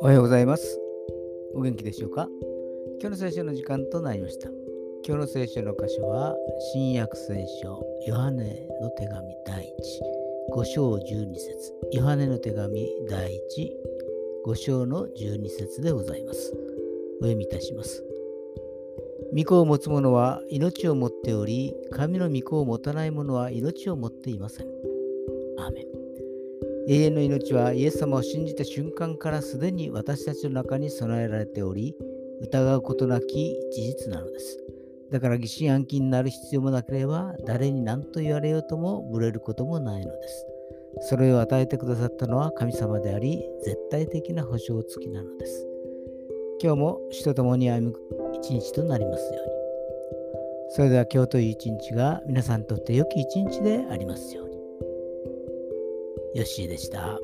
おはようございます。お元気でしょうか？今日の聖書の時間となりました。今日の聖書の箇所は、新約聖書、ヨハネの手紙第1、5章12節ヨハネの手紙第1、5章の12節でございます。お読みいたします。御子を持つ者は命を持っており、神の御子を持たない者は命を持っていません。アーメン永遠の命はイエス様を信じた瞬間からすでに私たちの中に備えられており、疑うことなき事実なのです。だから疑心暗鬼になる必要もなければ、誰に何と言われようともぶれることもないのです。それを与えてくださったのは神様であり、絶対的な保証付きなのです。今日も死と共に歩む一日となりますように。それでは今日という一日が皆さんにとって良き一日でありますように。よッしーでした。